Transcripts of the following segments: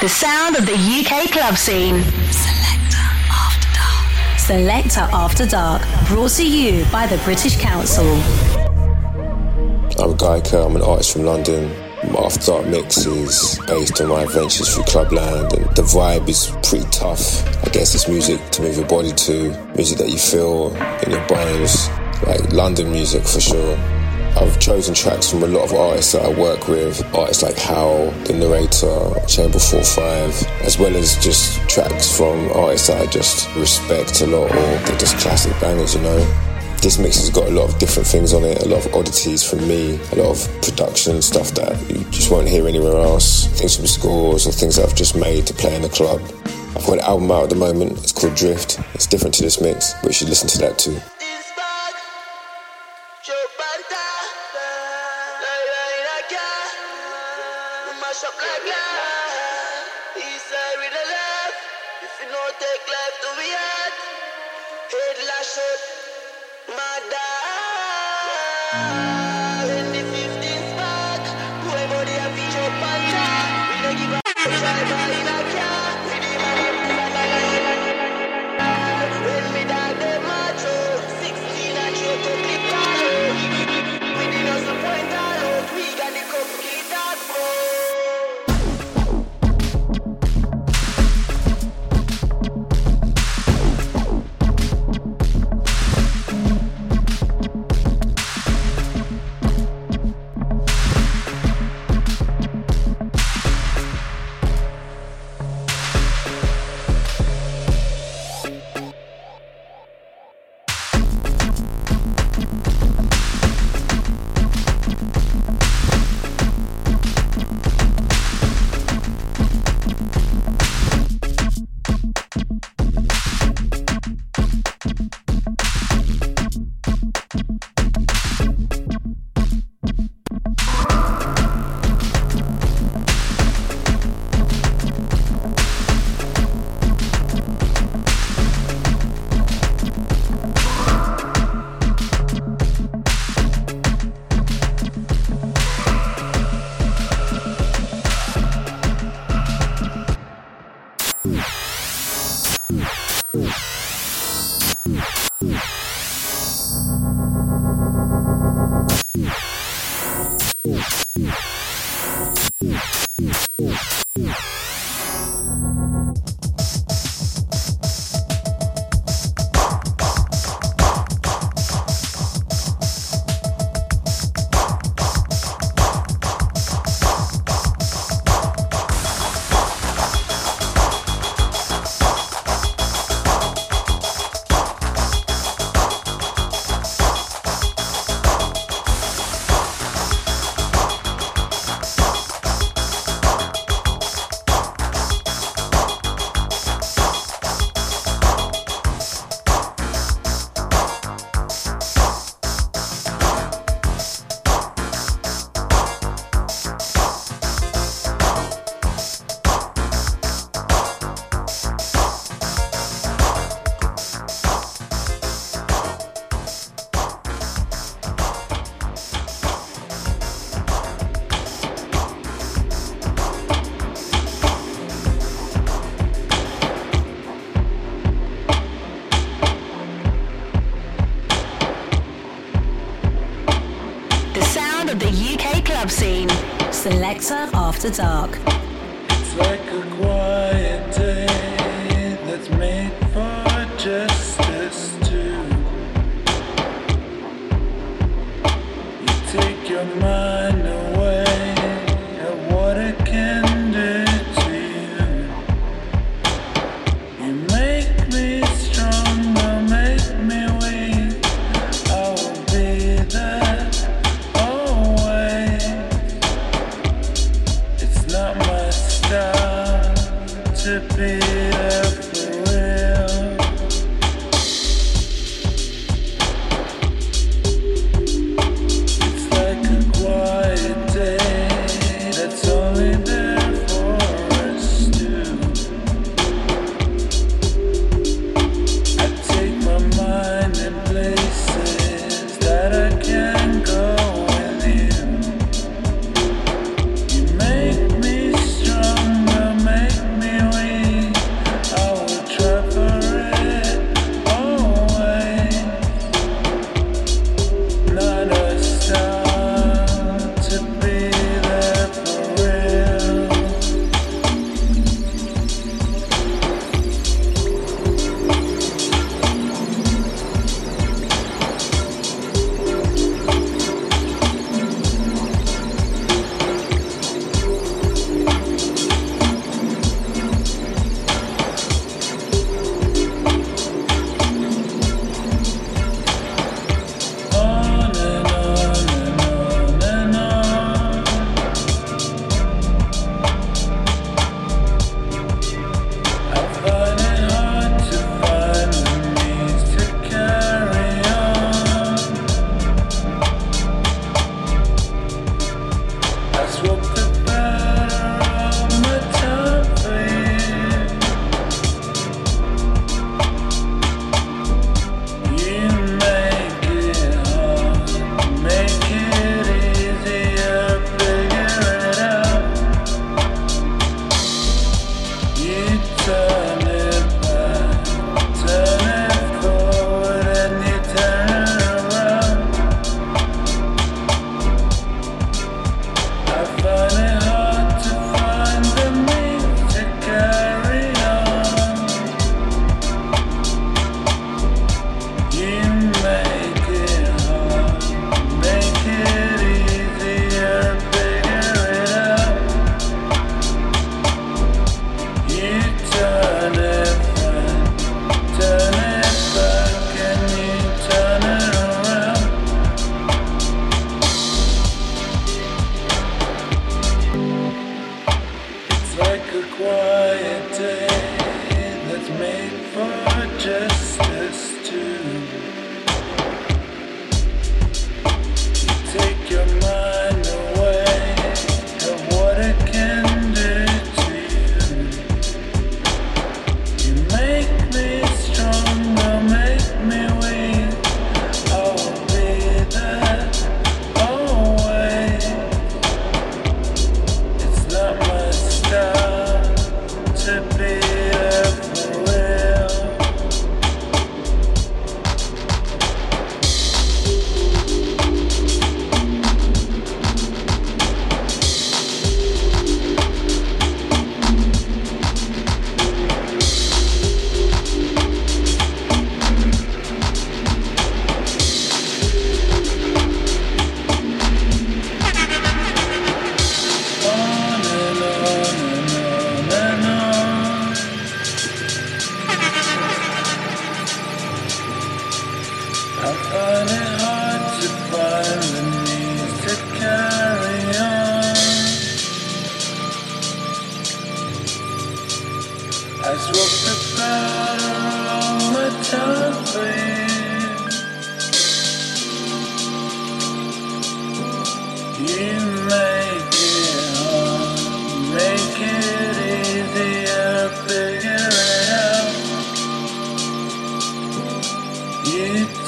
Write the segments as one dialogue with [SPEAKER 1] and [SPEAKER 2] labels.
[SPEAKER 1] The sound of the UK club scene. Selector After Dark. Selector After Dark. Brought to you by the British Council.
[SPEAKER 2] I'm Gaika, I'm an artist from London. My After Dark mix is based on my adventures through Clubland, and the vibe is pretty tough. I guess it's music to move your body to, music that you feel in your bones, like London music for sure. I've chosen tracks from a lot of artists that I work with, artists like Howe, The Narrator, Chamber 45, as well as just tracks from artists that I just respect a lot or they're just classic bangers, you know. This mix has got a lot of different things on it, a lot of oddities from me, a lot of production stuff that you just won't hear anywhere else, things from scores or things that I've just made to play in the club. I've got an album out at the moment, it's called Drift. It's different to this mix, but you should listen to that too.
[SPEAKER 1] After Dark.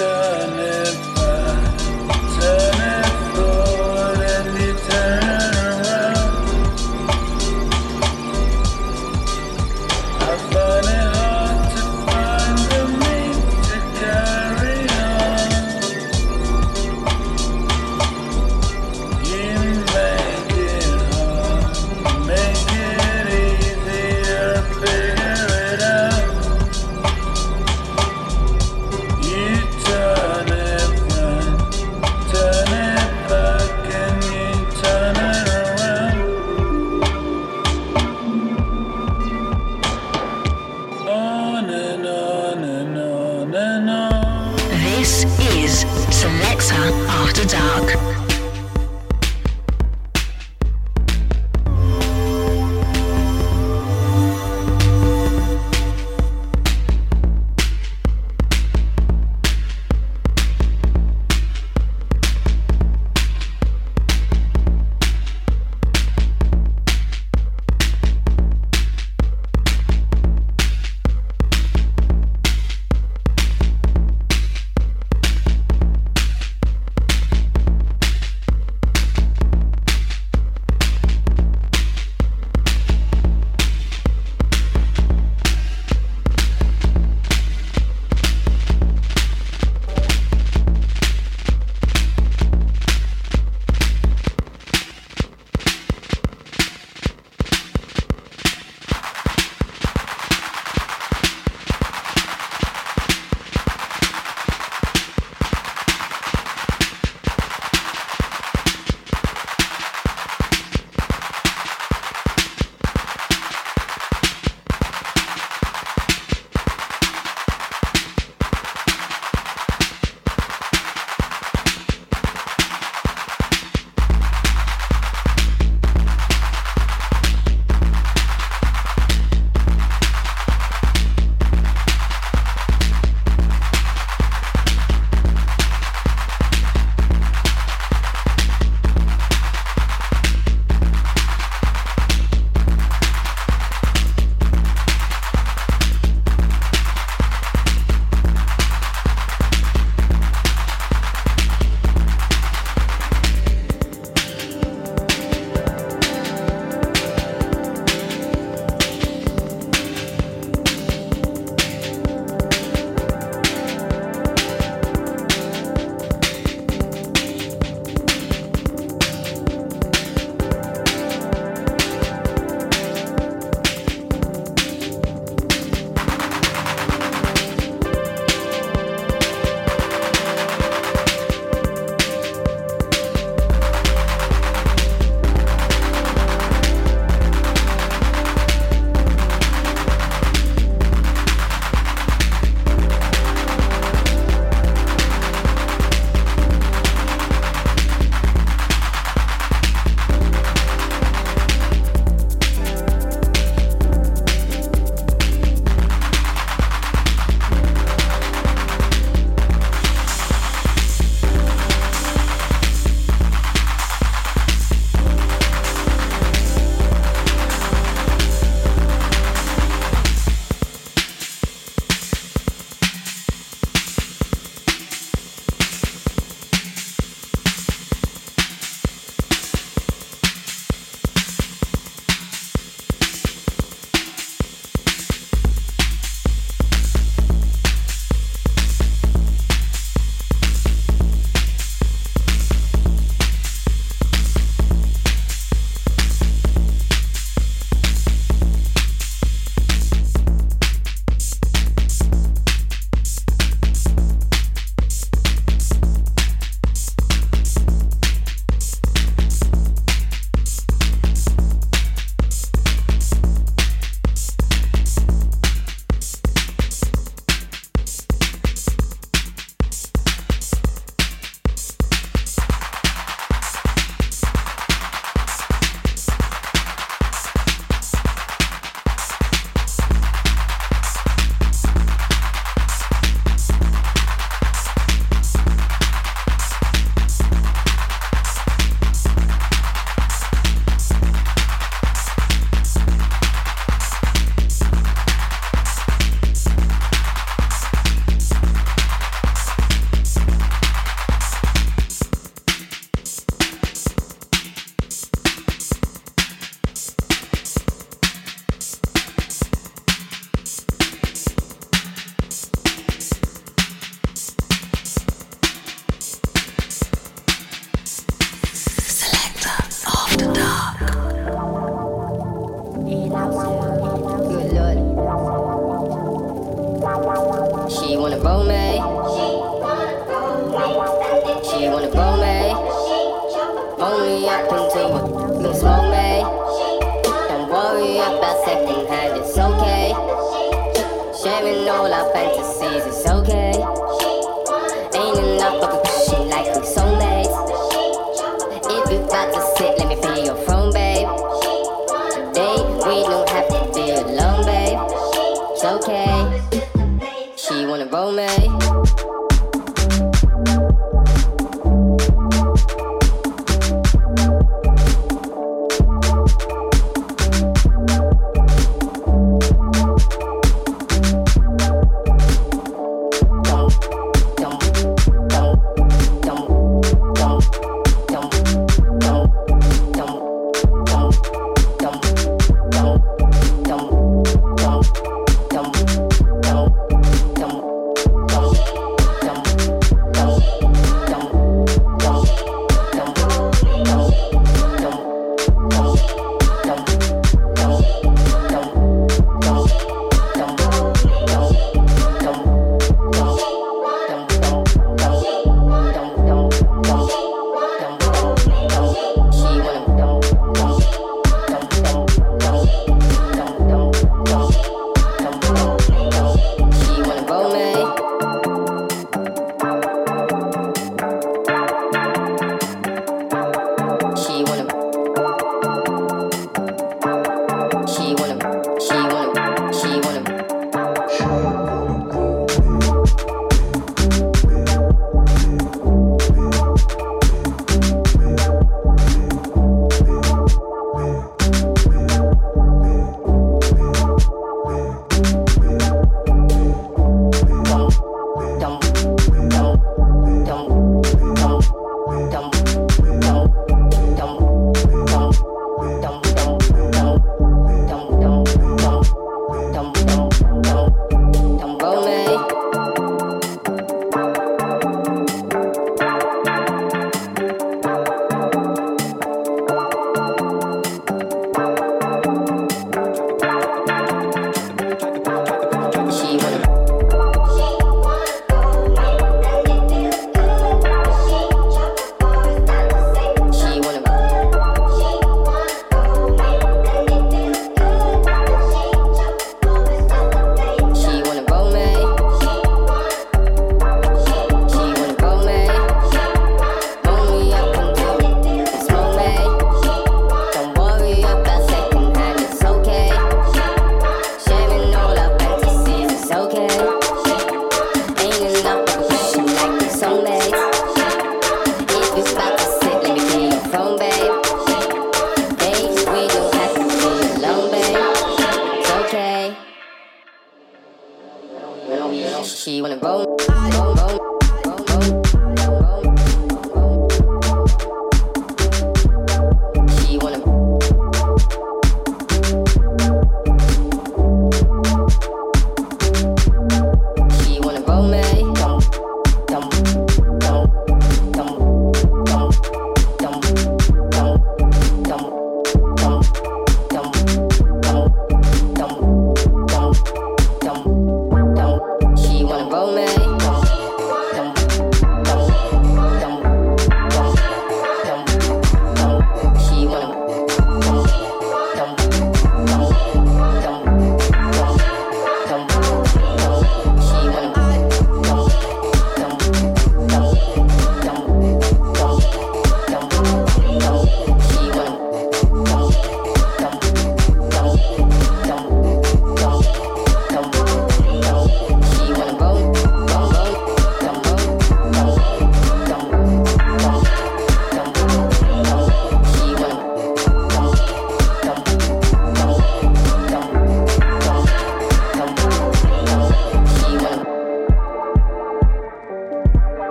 [SPEAKER 3] I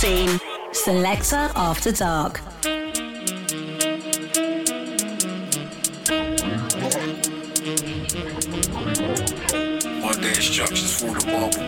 [SPEAKER 2] scene.
[SPEAKER 1] Selector After Dark.
[SPEAKER 4] One day instructions for the ball.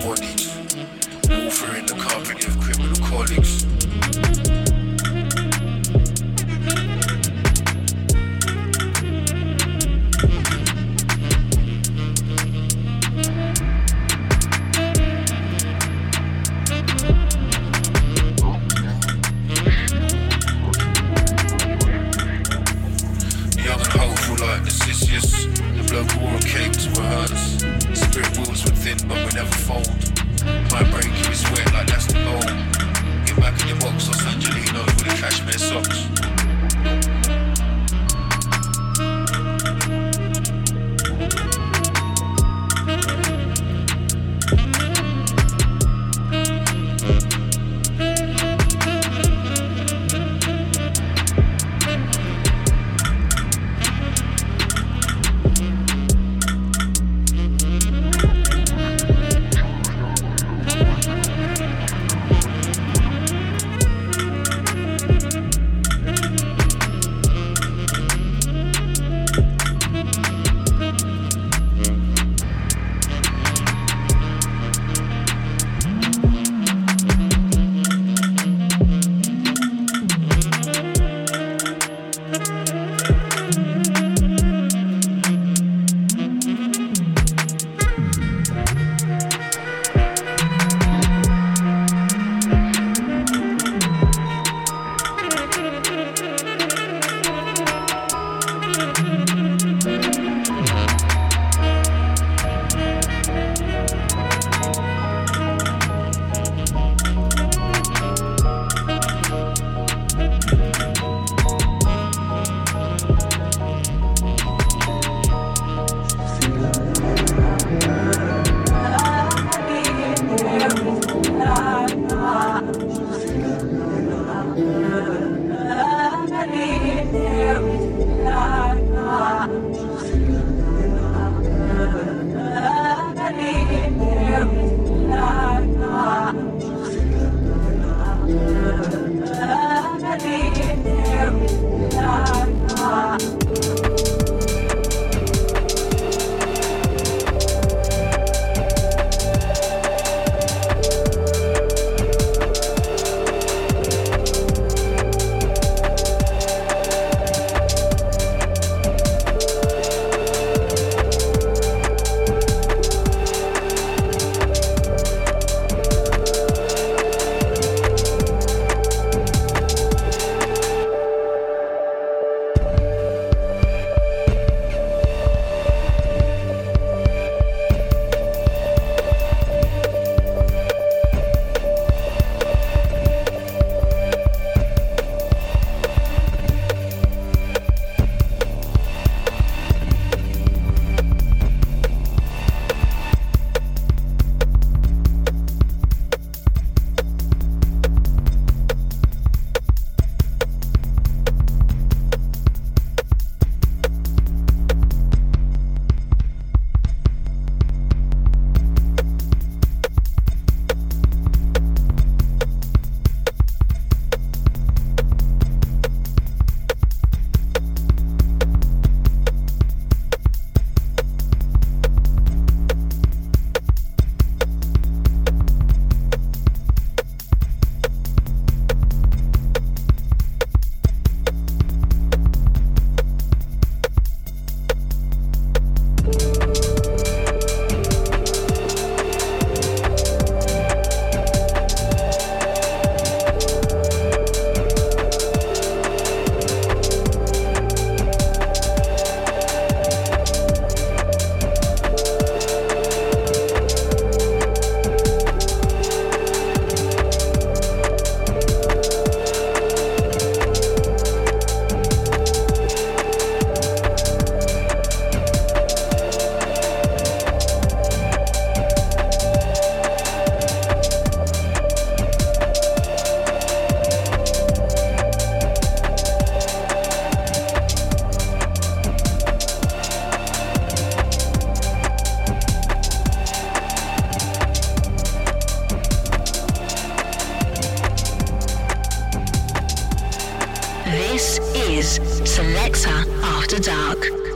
[SPEAKER 4] This is
[SPEAKER 5] Selector After Dark.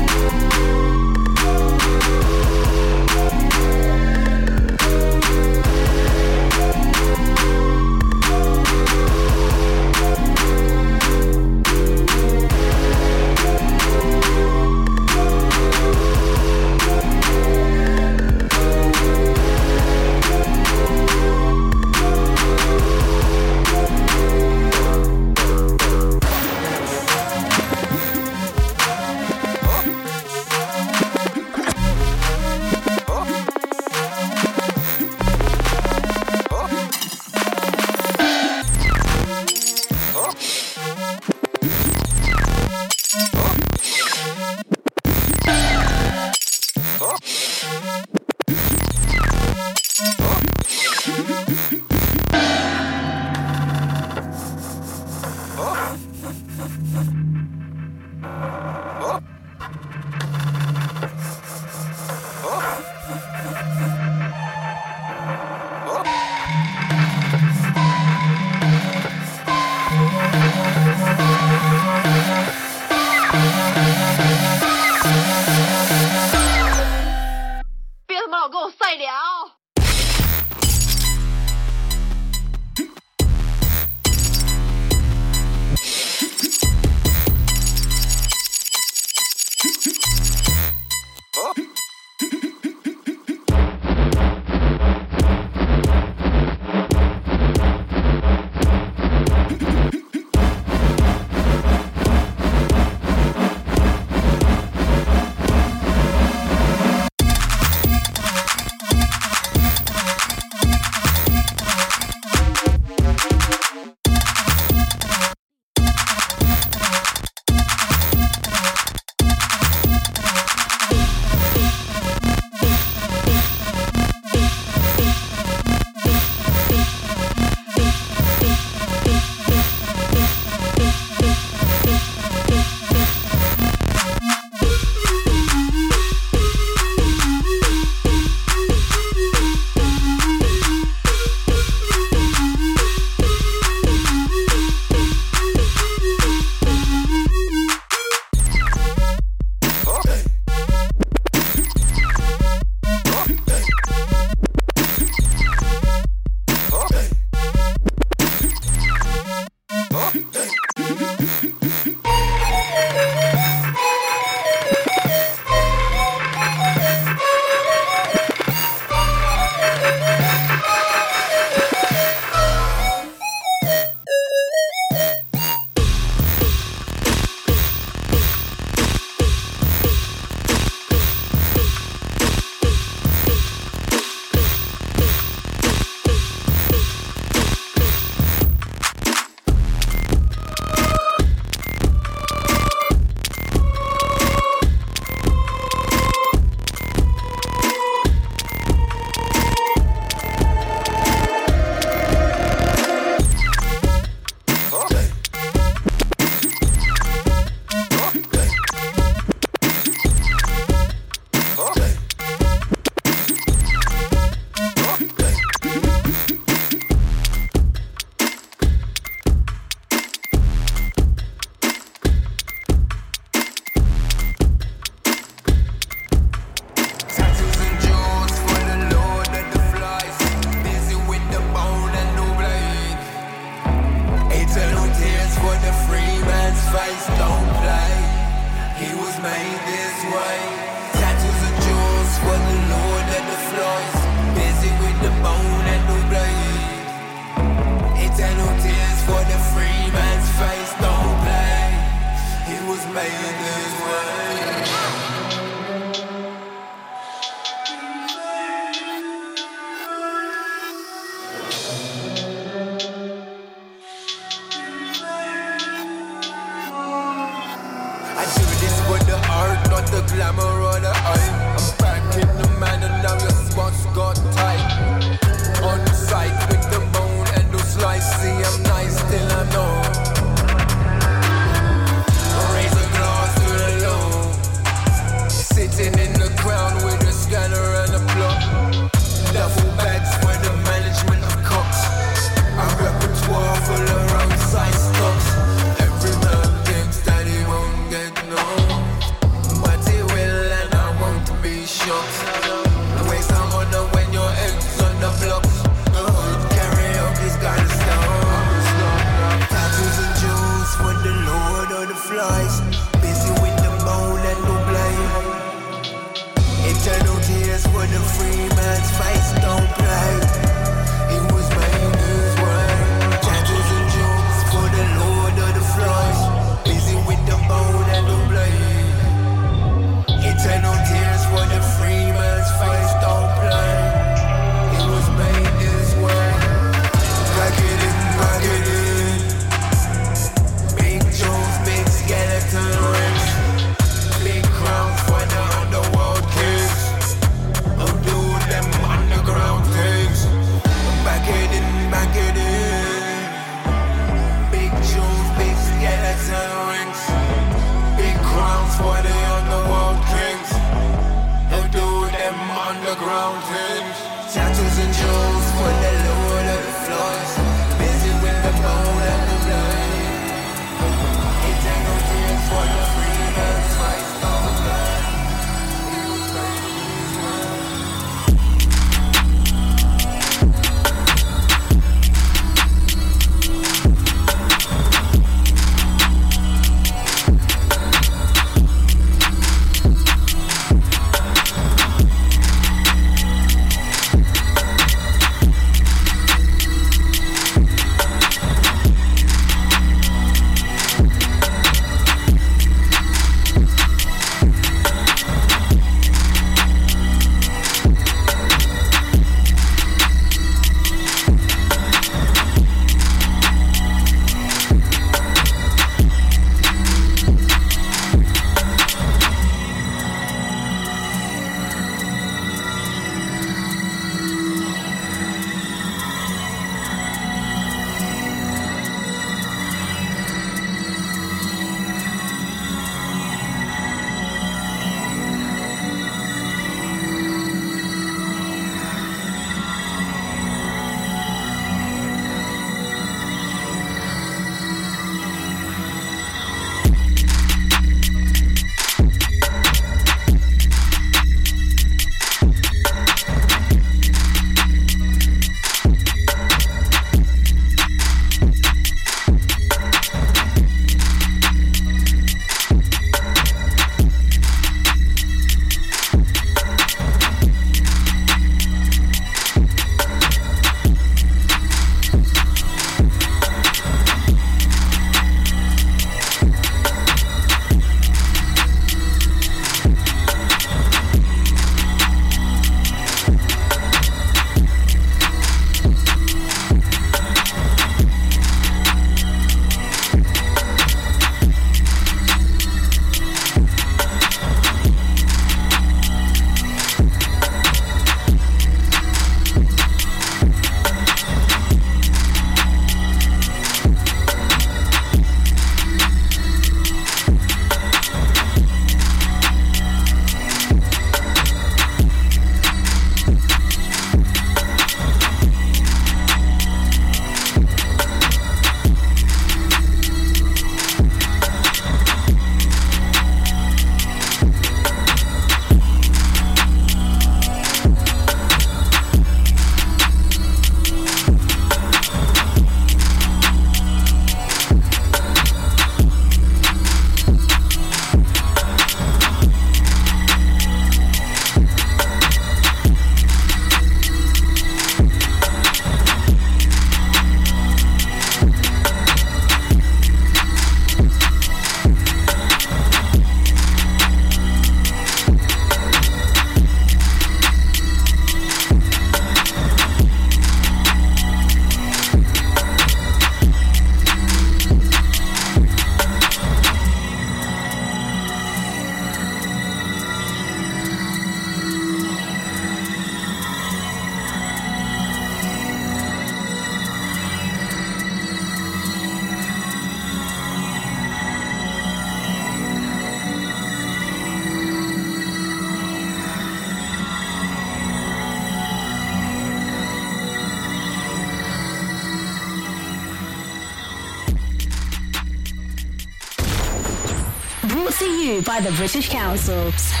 [SPEAKER 6] The
[SPEAKER 5] British Council.